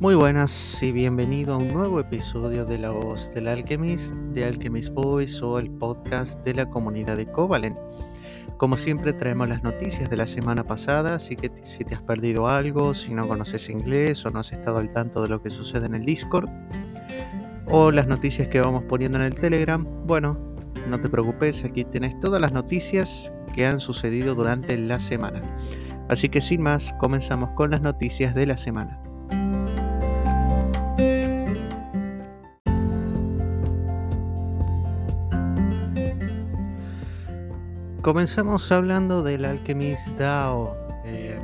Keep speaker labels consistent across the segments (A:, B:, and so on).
A: Muy buenas y bienvenido a un nuevo episodio de La Voz del Alchemist, de Alchemist Boys o el podcast de la comunidad de Covalent. Como siempre traemos las noticias de la semana pasada, así que si te has perdido algo, si no conoces inglés o no has estado al tanto de lo que sucede en el Discord, o las noticias que vamos poniendo en el Telegram, bueno, no te preocupes, aquí tienes todas las noticias que han sucedido durante la semana. Así que sin más, comenzamos con las noticias de la semana. Comenzamos hablando del Alchemist DAO. Eh,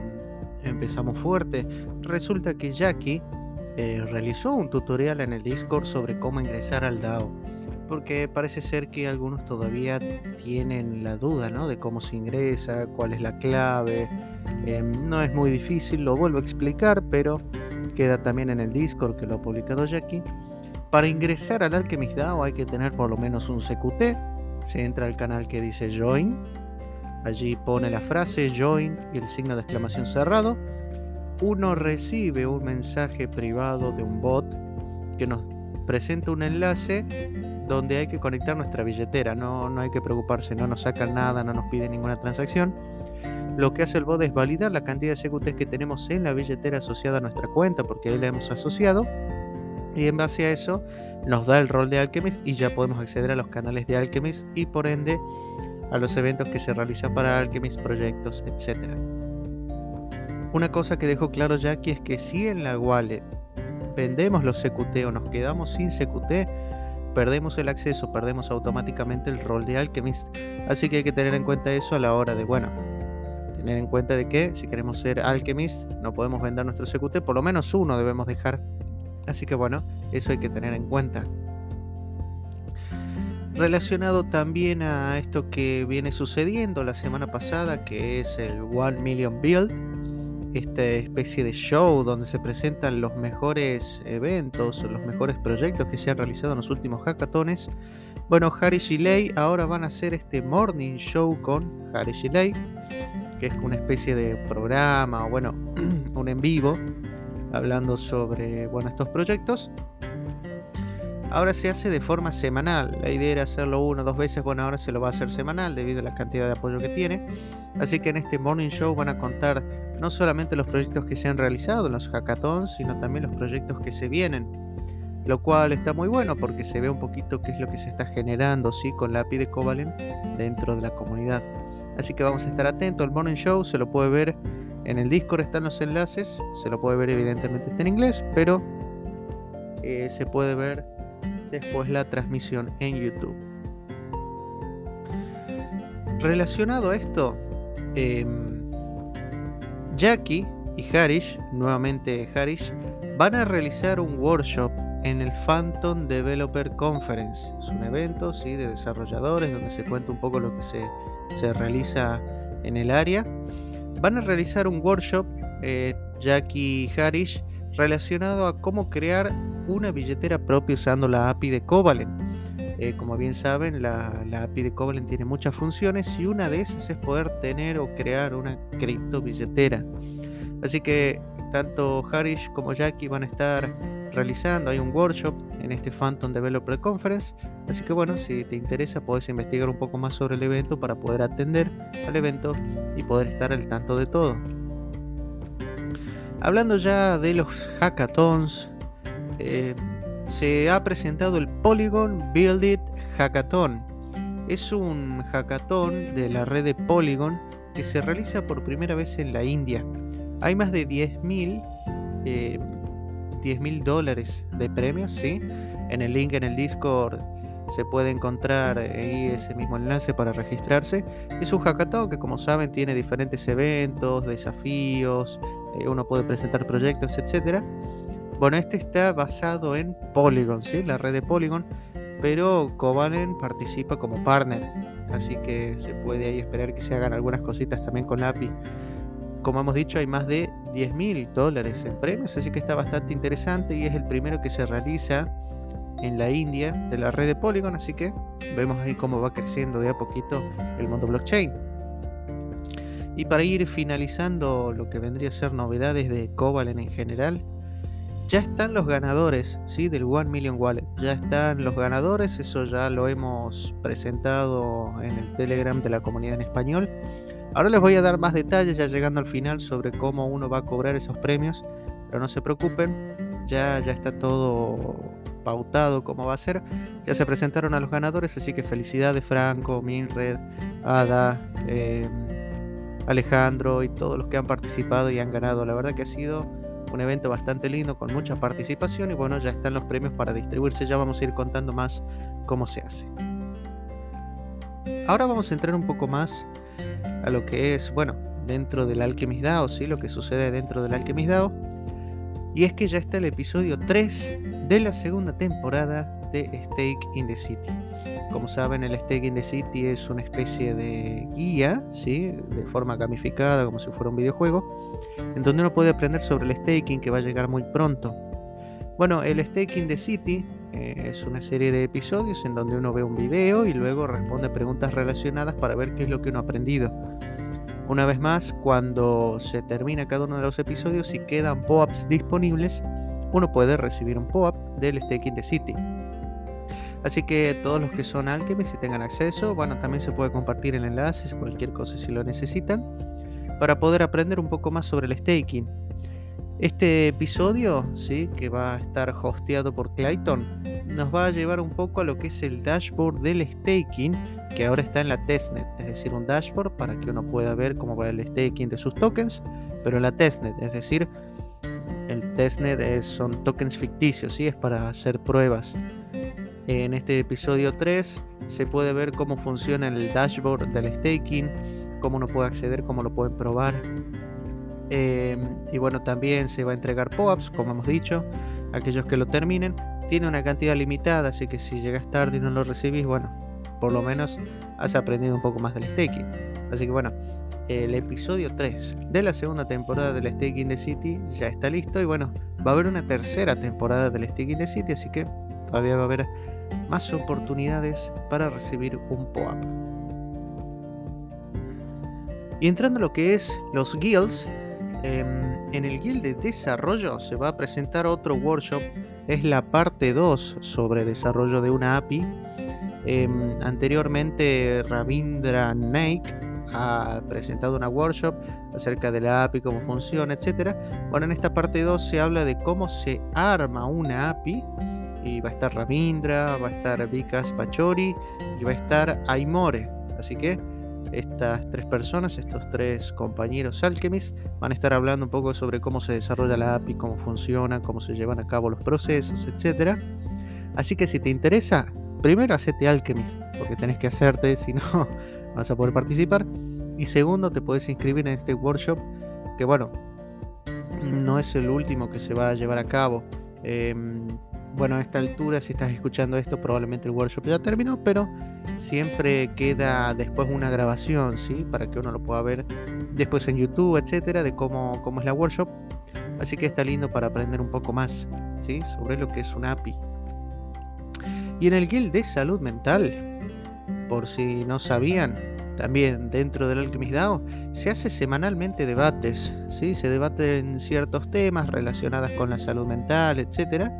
A: empezamos fuerte. Resulta que Jackie eh, realizó un tutorial en el Discord sobre cómo ingresar al DAO. Porque parece ser que algunos todavía tienen la duda ¿no? de cómo se ingresa, cuál es la clave. Eh, no es muy difícil, lo vuelvo a explicar, pero queda también en el Discord que lo ha publicado Jackie. Para ingresar al Alchemist DAO hay que tener por lo menos un CQT. Se entra al canal que dice Join. Allí pone la frase Join y el signo de exclamación cerrado uno recibe un mensaje privado de un bot que nos presenta un enlace donde hay que conectar nuestra billetera. No, no hay que preocuparse, no nos sacan nada, no nos pide ninguna transacción. Lo que hace el bot es validar la cantidad de CQTs que tenemos en la billetera asociada a nuestra cuenta, porque ahí la hemos asociado. Y en base a eso nos da el rol de Alchemist y ya podemos acceder a los canales de Alchemist y por ende a los eventos que se realizan para Alchemist, proyectos, etcétera. Una cosa que dejó claro Jackie es que si en la wallet vendemos los CQT o nos quedamos sin CQT, perdemos el acceso, perdemos automáticamente el rol de Alchemist. Así que hay que tener en cuenta eso a la hora de, bueno, tener en cuenta de que si queremos ser Alchemist no podemos vender nuestro CQT, por lo menos uno debemos dejar. Así que bueno, eso hay que tener en cuenta. Relacionado también a esto que viene sucediendo la semana pasada, que es el One Million Build, esta especie de show donde se presentan los mejores eventos, los mejores proyectos que se han realizado en los últimos hackatones. Bueno, Harry Gilley ahora van a hacer este morning show con Harry Gilley, que es una especie de programa o bueno, un en vivo hablando sobre bueno, estos proyectos. Ahora se hace de forma semanal. La idea era hacerlo uno o dos veces. Bueno, ahora se lo va a hacer semanal debido a la cantidad de apoyo que tiene. Así que en este Morning Show van a contar no solamente los proyectos que se han realizado en los hackathons, sino también los proyectos que se vienen. Lo cual está muy bueno porque se ve un poquito qué es lo que se está generando ¿sí? con la API de Covalent dentro de la comunidad. Así que vamos a estar atentos al Morning Show. Se lo puede ver en el Discord, están los enlaces. Se lo puede ver, evidentemente está en inglés, pero eh, se puede ver después la transmisión en YouTube. Relacionado a esto, em, Jackie y Harish, nuevamente Harish, van a realizar un workshop en el Phantom Developer Conference. Es un evento ¿sí? de desarrolladores donde se cuenta un poco lo que se, se realiza en el área. Van a realizar un workshop, eh, Jackie Harish, relacionado a cómo crear una billetera propia usando la API de Covalent. Eh, como bien saben, la, API de Covalent tiene muchas funciones y una de esas es poder tener o crear una cripto billetera. Así que tanto Harish como Jackie van a estar realizando, hay un workshop en este Phantom Developer Conference. Así que bueno, si te interesa, puedes investigar un poco más sobre el evento para poder atender al evento y poder estar al tanto de todo. Hablando ya de los hackathons, eh, se ha presentado el Polygon Build It Hackathon. Es un hackathon de la red de Polygon que se realiza por primera vez en la India. Hay más de 10.000 eh, dólares de premios, ¿sí? En el link en el Discord se puede encontrar ahí ese mismo enlace para registrarse. Es un hackathon que como saben tiene diferentes eventos, desafíos, eh, uno puede presentar proyectos, etcétera. Bueno, este está basado en Polygon, ¿sí? la red de Polygon, pero Covalent participa como partner, así que se puede ahí esperar que se hagan algunas cositas también con la API. Como hemos dicho, hay más de 10 mil dólares en premios, así que está bastante interesante y es el primero que se realiza en la India de la red de Polygon, así que vemos ahí cómo va creciendo de a poquito el mundo blockchain. Y para ir finalizando lo que vendría a ser novedades de Covalent en general, ya están los ganadores, ¿sí? Del One Million Wallet. Ya están los ganadores, eso ya lo hemos presentado en el Telegram de la comunidad en español. Ahora les voy a dar más detalles ya llegando al final sobre cómo uno va a cobrar esos premios, pero no se preocupen, ya, ya está todo pautado cómo va a ser. Ya se presentaron a los ganadores, así que felicidades Franco, Minred, Ada, eh, Alejandro y todos los que han participado y han ganado. La verdad que ha sido un evento bastante lindo con mucha participación y bueno, ya están los premios para distribuirse, ya vamos a ir contando más cómo se hace. Ahora vamos a entrar un poco más a lo que es, bueno, dentro del Alchemist DAO, ¿sí? lo que sucede dentro del Alchemist DAO. Y es que ya está el episodio 3 de la segunda temporada de Stake in the City. Como saben, el Stake in the City es una especie de guía, ¿sí? de forma gamificada, como si fuera un videojuego, en donde uno puede aprender sobre el staking que va a llegar muy pronto. Bueno, el Stake in the City eh, es una serie de episodios en donde uno ve un video y luego responde preguntas relacionadas para ver qué es lo que uno ha aprendido. Una vez más, cuando se termina cada uno de los episodios y quedan POAPs disponibles, uno puede recibir un POAP del Stake in the City. Así que todos los que son Alchemist y tengan acceso, bueno, también se puede compartir el enlace, cualquier cosa si lo necesitan, para poder aprender un poco más sobre el staking. Este episodio, ¿sí? que va a estar hosteado por Clayton, nos va a llevar un poco a lo que es el dashboard del staking, que ahora está en la testnet, es decir, un dashboard para que uno pueda ver cómo va el staking de sus tokens, pero en la testnet, es decir, el testnet son tokens ficticios, ¿sí? es para hacer pruebas. En este episodio 3 se puede ver cómo funciona el dashboard del staking, cómo uno puede acceder, cómo lo pueden probar. Em, y bueno, también se va a entregar POAPs, como hemos dicho, aquellos que lo terminen. Tiene una cantidad limitada, así que si llegas tarde y no lo recibís, bueno, por lo menos has aprendido un poco más del staking. Así que bueno, el episodio 3 de la segunda temporada del Staking the City ya está listo y bueno, va a haber una tercera temporada del Staking the City, así que todavía va a haber más oportunidades para recibir un POAP. Y entrando a lo que es los guilds, em, en el guild de desarrollo se va a presentar otro workshop, es la parte 2 sobre desarrollo de una API. Em, anteriormente Ravindra Naik ha presentado una workshop acerca de la API, cómo funciona, etc. Bueno, en esta parte 2 se habla de cómo se arma una API y va a estar Ravindra, va a estar Vikas Pachori y va a estar Aimore. Así que estas tres personas, estos tres compañeros Alchemist, van a estar hablando un poco sobre cómo se desarrolla la API, cómo funciona, cómo se llevan a cabo los procesos, etc. Así que si te interesa, primero hacete Alchemist, porque tenés que hacerte, si no, vas a poder participar. Y segundo, te puedes inscribir en este workshop, que bueno, no es el último que se va a llevar a cabo. Em, bueno, a esta altura, si estás escuchando esto, probablemente el workshop ya terminó, pero siempre queda después una grabación, ¿sí? Para que uno lo pueda ver después en YouTube, etcétera, de cómo, cómo es la workshop. Así que está lindo para aprender un poco más, ¿sí? Sobre lo que es una API. Y en el Guild de Salud Mental, por si no sabían, también dentro del Alchemist DAO se hace semanalmente debates, ¿sí? Se debaten ciertos temas relacionados con la salud mental, etcétera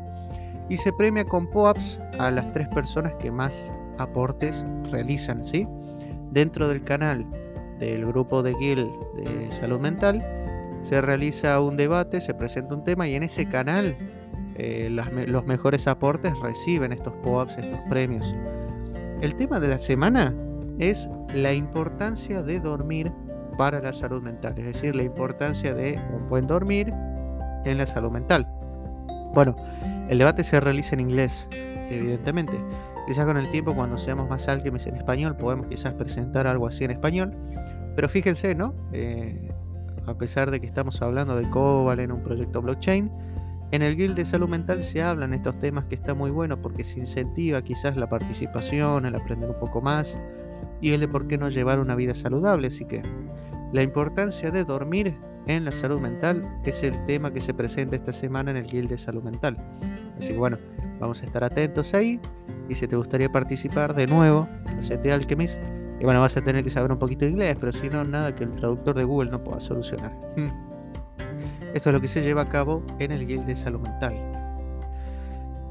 A: y se premia con POAPs a las tres personas que más aportes realizan, ¿sí? Dentro del canal del grupo de Guild de Salud Mental se realiza un debate, se presenta un tema y en ese canal eh, los mejores aportes reciben estos POAPs, estos premios. El tema de la semana es la importancia de dormir para la salud mental, es decir, la importancia de un buen dormir en la salud mental. Bueno, el debate se realiza en inglés, evidentemente. Quizás con el tiempo, cuando seamos más alchemists en español, podemos quizás presentar algo así en español. Pero fíjense, ¿no? Eh, a pesar de que estamos hablando de Cobalt en un proyecto blockchain, en el Guild de Salud Mental se hablan estos temas que está muy bueno porque se incentiva quizás la participación, el aprender un poco más y el de por qué no llevar una vida saludable. Así que la importancia de dormir en la salud mental es el tema que se presenta esta semana en el Guild de Salud Mental. Así que bueno, vamos a estar atentos ahí. Y si te gustaría participar de nuevo, hacete Alchemist. Y bueno, vas a tener que saber un poquito de inglés, pero si no, nada que el traductor de Google no pueda solucionar. Esto es lo que se lleva a cabo en el Guild de Salud Mental.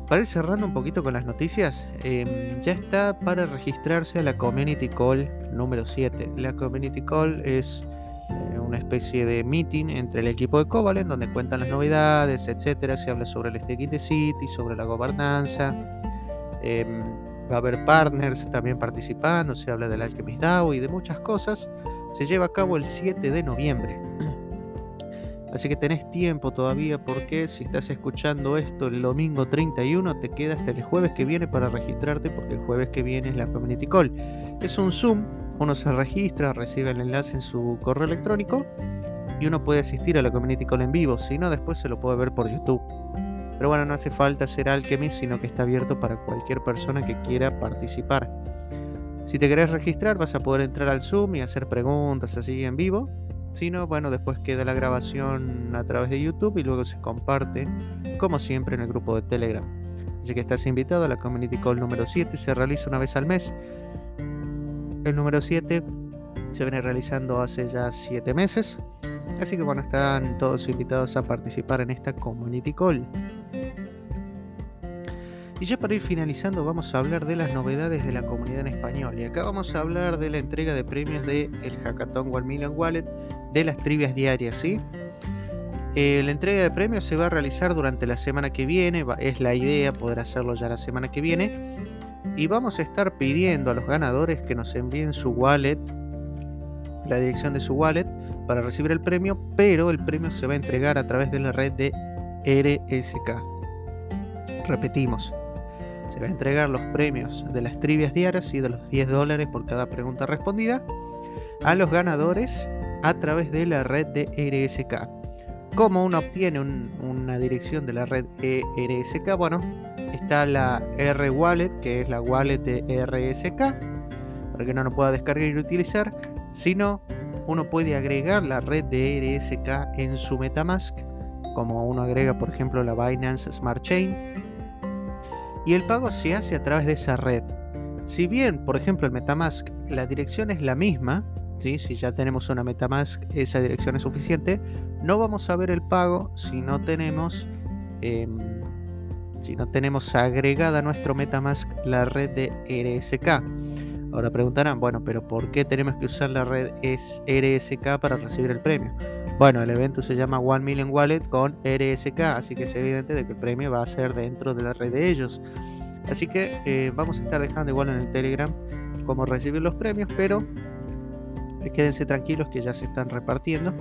A: para ir cerrando un poquito con las noticias, em, ya está para registrarse a la Community Call número 7. La Community Call es una especie de meeting entre el equipo de Covalent donde cuentan las novedades, etcétera. Se habla sobre el staking de City, sobre la gobernanza. Em, va a haber partners también participando, se habla del Alchemist DAO y de muchas cosas. Se lleva a cabo el 7 de noviembre. Así que tenés tiempo todavía porque si estás escuchando esto el domingo 31 te queda hasta el jueves que viene para registrarte porque el jueves que viene es la Community Call. Es un Zoom, uno se registra, recibe el enlace en su correo electrónico y uno puede asistir a la Community Call en vivo, si no después se lo puede ver por YouTube. Pero bueno, no hace falta ser Alchemist, sino que está abierto para cualquier persona que quiera participar. Si te querés registrar vas a poder entrar al Zoom y hacer preguntas así en vivo si no, bueno, después queda la grabación a través de YouTube y luego se comparte, como siempre, en el grupo de Telegram. Así que estás invitado a la Community Call número 7, se realiza una vez al mes. El número 7 se viene realizando hace ya 7 meses. Así que bueno, están todos invitados a participar en esta Community Call. Y ya para ir finalizando vamos a hablar de las novedades de la comunidad en español. Y acá vamos a hablar de la entrega de premios de el Hackathon One Million Wallet de las trivias diarias, ¿sí? Eh, la entrega de premios se va a realizar durante la semana que viene, es la idea poder hacerlo ya la semana que viene. Y vamos a estar pidiendo a los ganadores que nos envíen su wallet, la dirección de su wallet, para recibir el premio, pero el premio se va a entregar a través de la red de RSK. Repetimos, se va a entregar los premios de las trivias diarias y de los 10 dólares por cada pregunta respondida a los ganadores a través de la red de RSK. ¿Cómo uno obtiene una dirección de la red RSK? Bueno, está la R Wallet, que es la wallet de RSK, para que no lo pueda descargar y utilizar, sino uno puede agregar la red de RSK en su Metamask, como uno agrega, por ejemplo, la Binance Smart Chain, y el pago se hace a través de esa red. Si bien, por ejemplo, el Metamask, la dirección es la misma, si ya tenemos una Metamask, esa dirección es suficiente. No vamos a ver el pago si no tenemos, em, si no tenemos agregada a nuestro Metamask la red de RSK. Ahora preguntarán, bueno, pero ¿por qué tenemos que usar la red RSK para recibir el premio? Bueno, el evento se llama One Million Wallet con RSK, así que es evidente de que el premio va a ser dentro de la red de ellos. Así que eh, vamos a estar dejando igual en el Telegram cómo recibir los premios, pero quédense tranquilos que ya se están repartiendo.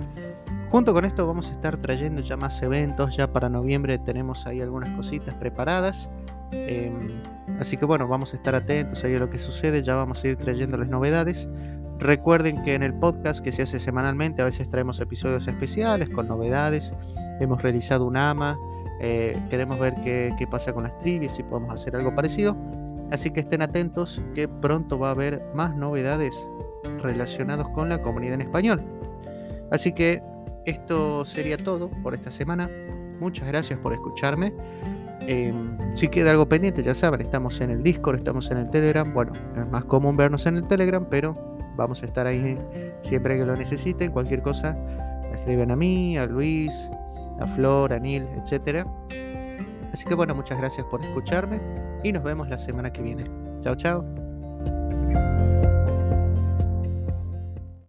A: Junto con esto vamos a estar trayendo ya más eventos, ya para noviembre tenemos ahí algunas cositas preparadas. Em, así que bueno, vamos a estar atentos ahí a lo que sucede, ya vamos a ir trayéndoles novedades. Recuerden que en el podcast que se hace semanalmente a veces traemos episodios especiales con novedades. Hemos realizado un AMA, eh, queremos ver qué, pasa con las trivias, si podemos hacer algo parecido. Así que estén atentos que pronto va a haber más novedades relacionados con la comunidad en español. Así que esto sería todo por esta semana. Muchas gracias por escucharme. Em, si queda algo pendiente, ya saben, estamos en el Discord, estamos en el Telegram. Bueno, es más común vernos en el Telegram, pero vamos a estar ahí siempre que lo necesiten. Cualquier cosa, me escriben a mí, a Luis, a Flor, a Neil, etc. Así que bueno, muchas gracias por escucharme y nos vemos la semana que viene. Chao, chao.